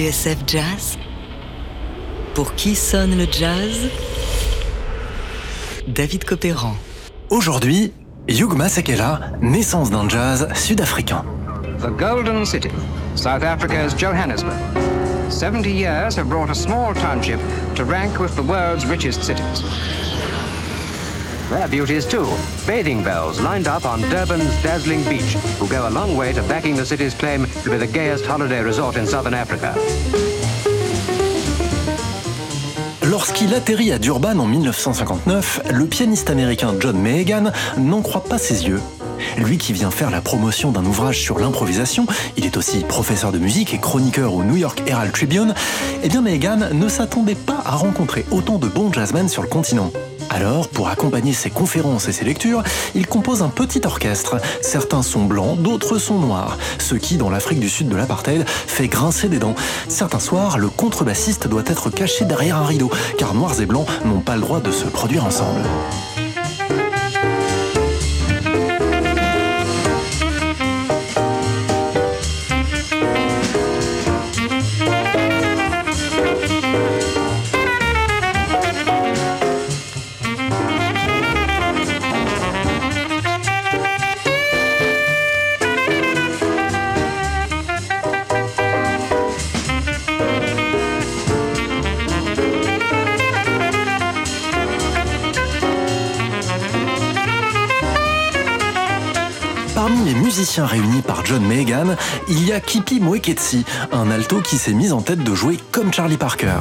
TSF Jazz Pour qui sonne le jazz? David Copéran. Aujourd'hui, Hugh Masekela, naissance d'un jazz sud-africain. The Golden City, South Africa's Johannesburg. 70 years have brought a small township to rank with the world's richest cities. Their beauties too. Bathing bells lined up on Durban's dazzling beach, who go a long way to backing the city's claim to be the gayest holiday resort in southern Africa. Lorsqu'il atterrit à Durban en 1959, le pianiste américain John Mahagan n'en croit pas ses yeux. Lui qui vient faire la promotion d'un ouvrage sur l'improvisation, il est aussi professeur de musique et chroniqueur au New York Herald Tribune, eh bien Mahagan ne s'attendait pas à rencontrer autant de bons jazzmen sur le continent. Alors, pour accompagner ses conférences et ses lectures, il compose un petit orchestre. Certains sont blancs, d'autres sont noirs, ce qui, dans l'Afrique du Sud de l'apartheid, fait grincer des dents. Certains soirs, le contrebassiste doit être caché derrière un rideau, car noirs et blancs n'ont pas le droit de se produire ensemble. Il y a Kipi Mweketsi, un alto qui s'est mis en tête de jouer comme Charlie Parker.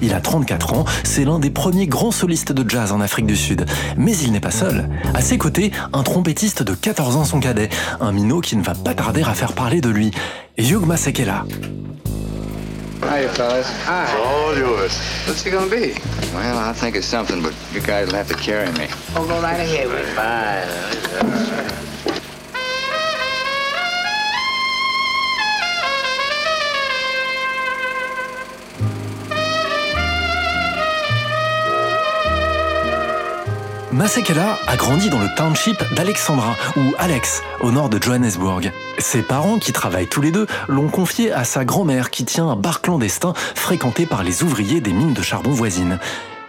Il a 34 ans, c'est l'un des premiers grands solistes de jazz en Afrique du Sud. Mais il n'est pas seul. À ses côtés, un trompettiste de 14 ans son cadet, un minot qui ne va pas tarder à faire parler de lui. Hugh Masekela. Hiya, fellas. Hi. All yours. What's he gonna be? Well, I'll think of something, but you guys will have to carry me. Oh, go right ahead. Bye. Masekela a grandi dans le township d'Alexandra, ou Alex, au nord de Johannesburg. Ses parents, qui travaillent tous les deux, l'ont confié à sa grand-mère qui tient un bar clandestin fréquenté par les ouvriers des mines de charbon voisines.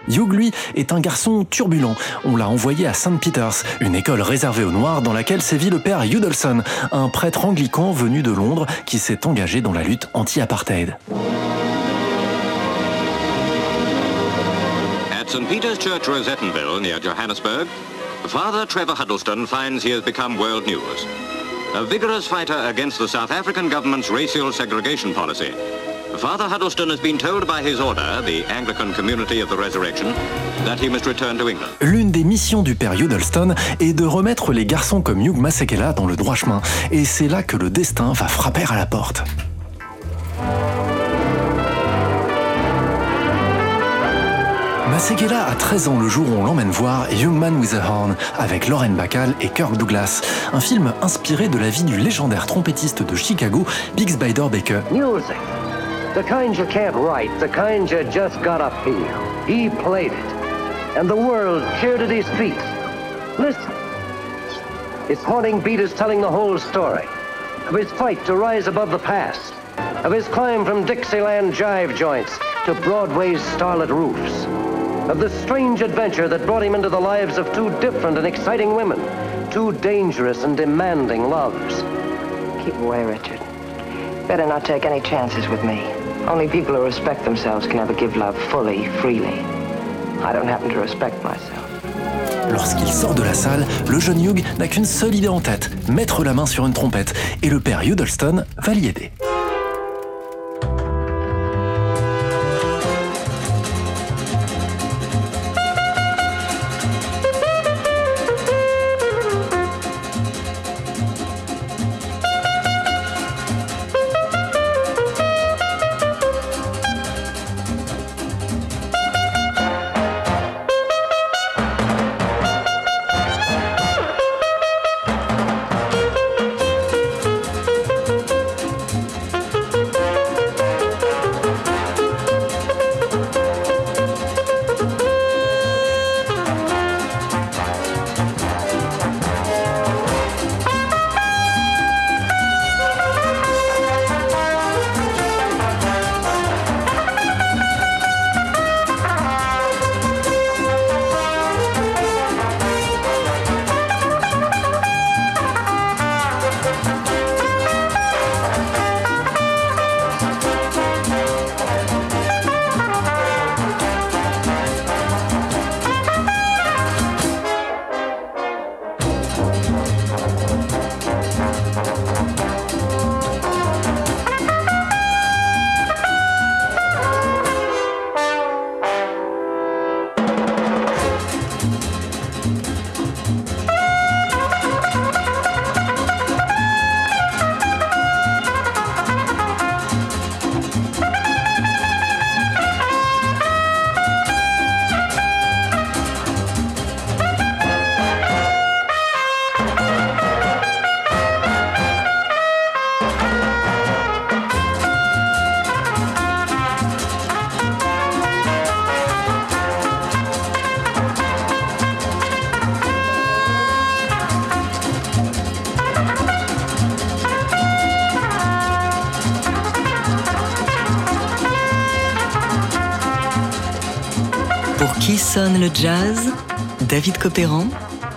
Hugh, lui, est un garçon turbulent. On l'a envoyé à St. Peter's, une école réservée aux Noirs dans laquelle sévit le père Udolson, un prêtre anglican venu de Londres qui s'est engagé dans la lutte anti-apartheid. St. Peter's Church, Rosettenville, near Johannesburg, Father Trevor Huddleston finds he has become world news. A vigorous fighter against the South African government's racial segregation policy. Father Huddleston has been told by his order, the Anglican Community of the Resurrection, that he must return to England. L'une des missions du père Udolston est de remettre les garçons comme Hugh Masekela dans le droit chemin, et c'est là que le destin va frapper à la porte. Masekela a 13 ans le jour où on l'emmène voir Young Man with a Horn avec Lauren Bacall et Kirk Douglas, un film inspiré de la vie du légendaire trompettiste de Chicago, Biggs Spider Baker. Music. The kind you can't write, the kind you just gotta feel. He played it. And the world cheered at his feet. Listen. His haunting beat is telling the whole story. Of his fight to rise above the past. Of his climb from Dixieland jive joints to Broadway's starlit roofs. Of the strange adventure that brought him into the lives of two different and exciting women. Two dangerous and demanding loves. Keep away, Richard. Better not take any chances with me. Only people who respect themselves can ever give love fully, freely. I don't happen to respect myself. Lorsqu'il sort de la salle, le jeune Hugh n'a qu'une seule idée en tête, mettre la main sur une trompette, et le père Udolston va l'y aider. Sonne le jazz David Copéran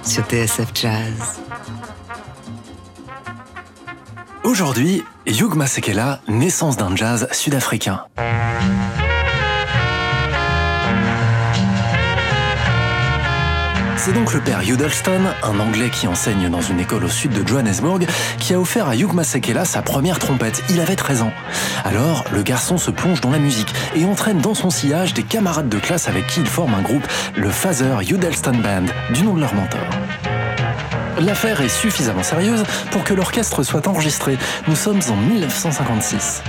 sur TSF Jazz. Aujourd'hui, Hugh Masekela, naissance d'un jazz sud-africain. C'est donc le père Udelston, un Anglais qui enseigne dans une école au sud de Johannesburg, qui a offert à Hugh Masekela sa première trompette. Il avait 13 ans. Alors, le garçon se plonge dans la musique et entraîne dans son sillage des camarades de classe avec qui il forme un groupe, le Father Udelston Band, du nom de leur mentor. L'affaire est suffisamment sérieuse pour que l'orchestre soit enregistré. Nous sommes en 1956.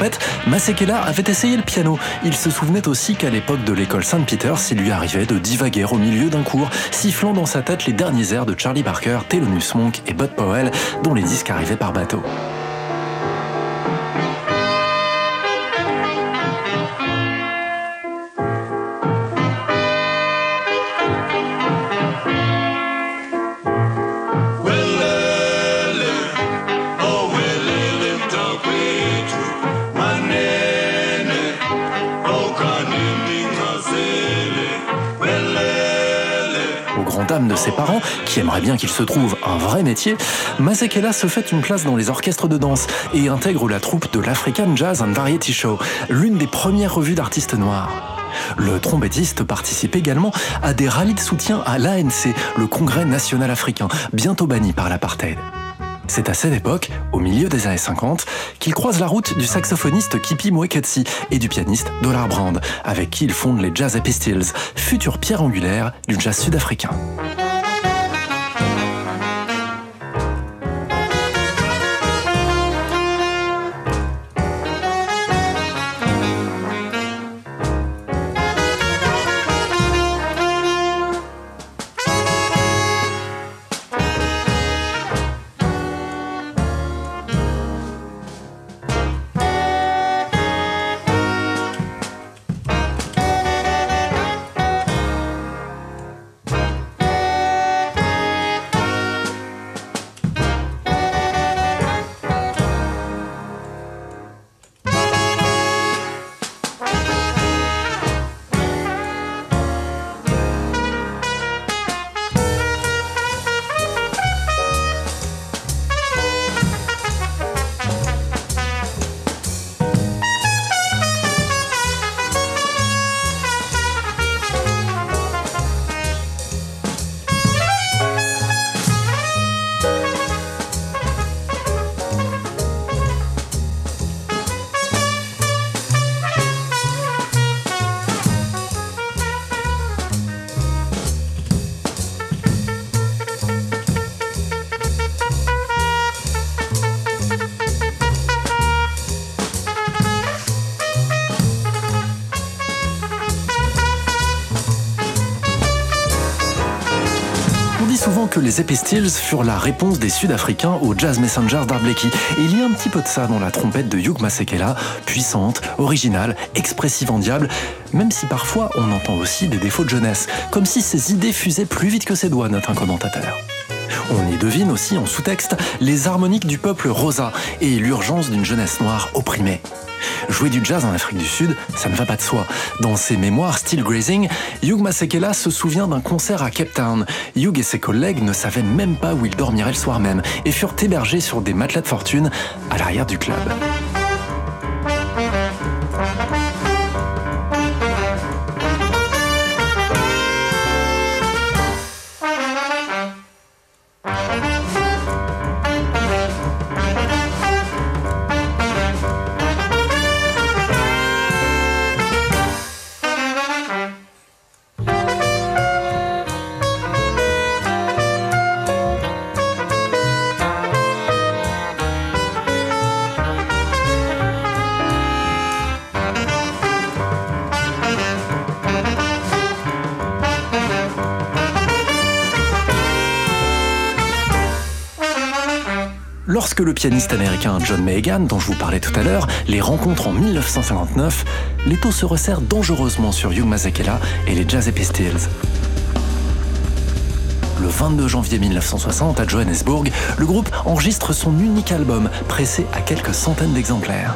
Trompette, Masekela avait essayé le piano. Il se souvenait aussi qu'à l'époque de l'école Saint-Peter, il lui arrivait de divaguer au milieu d'un cours, sifflant dans sa tête les derniers airs de Charlie Parker, Thelonious Monk et Bud Powell, dont les disques arrivaient par bateau. Au grand dam de ses parents, qui aimeraient bien qu'il se trouve un vrai métier, Masekela se fait une place dans les orchestres de danse et intègre la troupe de l'African Jazz and Variety Show, l'une des premières revues d'artistes noirs. Le trompettiste participe également à des rallyes de soutien à l'ANC, le Congrès national africain, bientôt banni par l'apartheid. C'est à cette époque, au milieu des années 50, qu'il croise la route du saxophoniste Kipi Mweketsi et du pianiste Dollar Brand, avec qui il fonde les Jazz Pistols, future pierre angulaire du jazz sud-africain. Souvent que les Epistils furent la réponse des Sud-Africains aux Jazz Messengers d'Arbleki. Et il y a un petit peu de ça dans la trompette de Hugh Masekela, puissante, originale, expressive en diable, même si parfois on entend aussi des défauts de jeunesse, comme si ses idées fusaient plus vite que ses doigts, note un commentateur. On y devine aussi en sous-texte les harmoniques du peuple rosa et l'urgence d'une jeunesse noire opprimée. Jouer du jazz en Afrique du Sud, ça ne va pas de soi. Dans ses mémoires Still Grazing, Hugh Masekela se souvient d'un concert à Cape Town. Hugh et ses collègues ne savaient même pas où ils dormiraient le soir même et furent hébergés sur des matelas de fortune à l'arrière du club. Le pianiste américain John Mahagan, dont je vous parlais tout à l'heure, les rencontre en 1959, l'étau se resserre dangereusement sur Hugh Masekela et les Jazz Pistols. Le 22 janvier 1960, à Johannesburg, le groupe enregistre son unique album, pressé à quelques centaines d'exemplaires.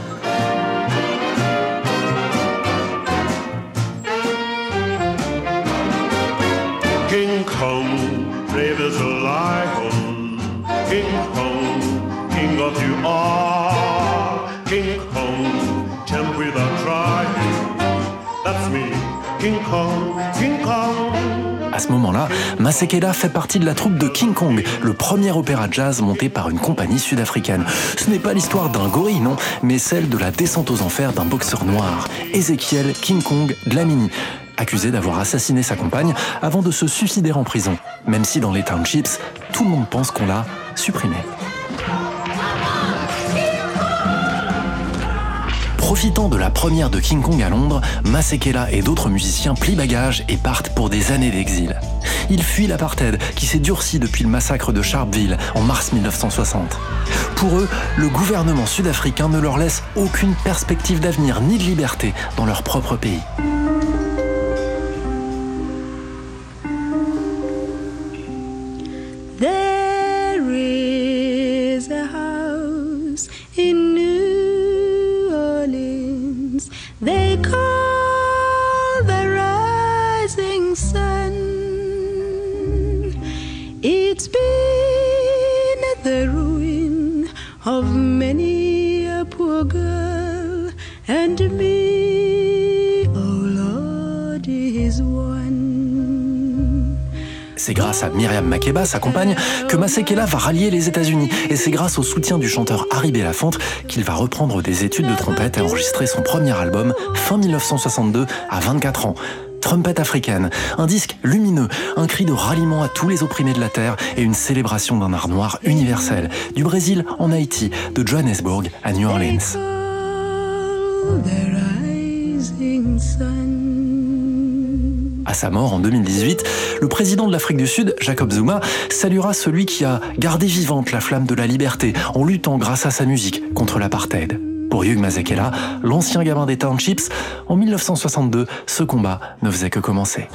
Ce moment-là, Masekela fait partie de la troupe de King Kong, le premier opéra jazz monté par une compagnie sud-africaine. Ce n'est pas l'histoire d'un gorille, non, mais celle de la descente aux enfers d'un boxeur noir, Ezekiel King Kong Dlamini, accusé d'avoir assassiné sa compagne avant de se suicider en prison, même si dans les townships, tout le monde pense qu'on l'a supprimé. Profitant de la première de King Kong à Londres, Masekela et d'autres musiciens plient bagages et partent pour des années d'exil. Ils fuient l'apartheid qui s'est durci depuis le massacre de Sharpeville en mars 1960. Pour eux, le gouvernement sud-africain ne leur laisse aucune perspective d'avenir ni de liberté dans leur propre pays. C'est grâce à Myriam Makeba, sa compagne, que Masekela va rallier les États-Unis. Et c'est grâce au soutien du chanteur Harry Belafonte qu'il va reprendre des études de trompette et enregistrer son premier album fin 1962 à 24 ans. Trumpette africaine, un disque lumineux, un cri de ralliement à tous les opprimés de la terre et une célébration d'un art noir universel, du Brésil en Haïti, de Johannesburg à New Orleans. À sa mort en 2018, le président de l'Afrique du Sud, Jacob Zuma, saluera celui qui a gardé vivante la flamme de la liberté en luttant grâce à sa musique contre l'apartheid. Pour Hugh Mazekela, l'ancien gamin des townships, en 1962, ce combat ne faisait que commencer.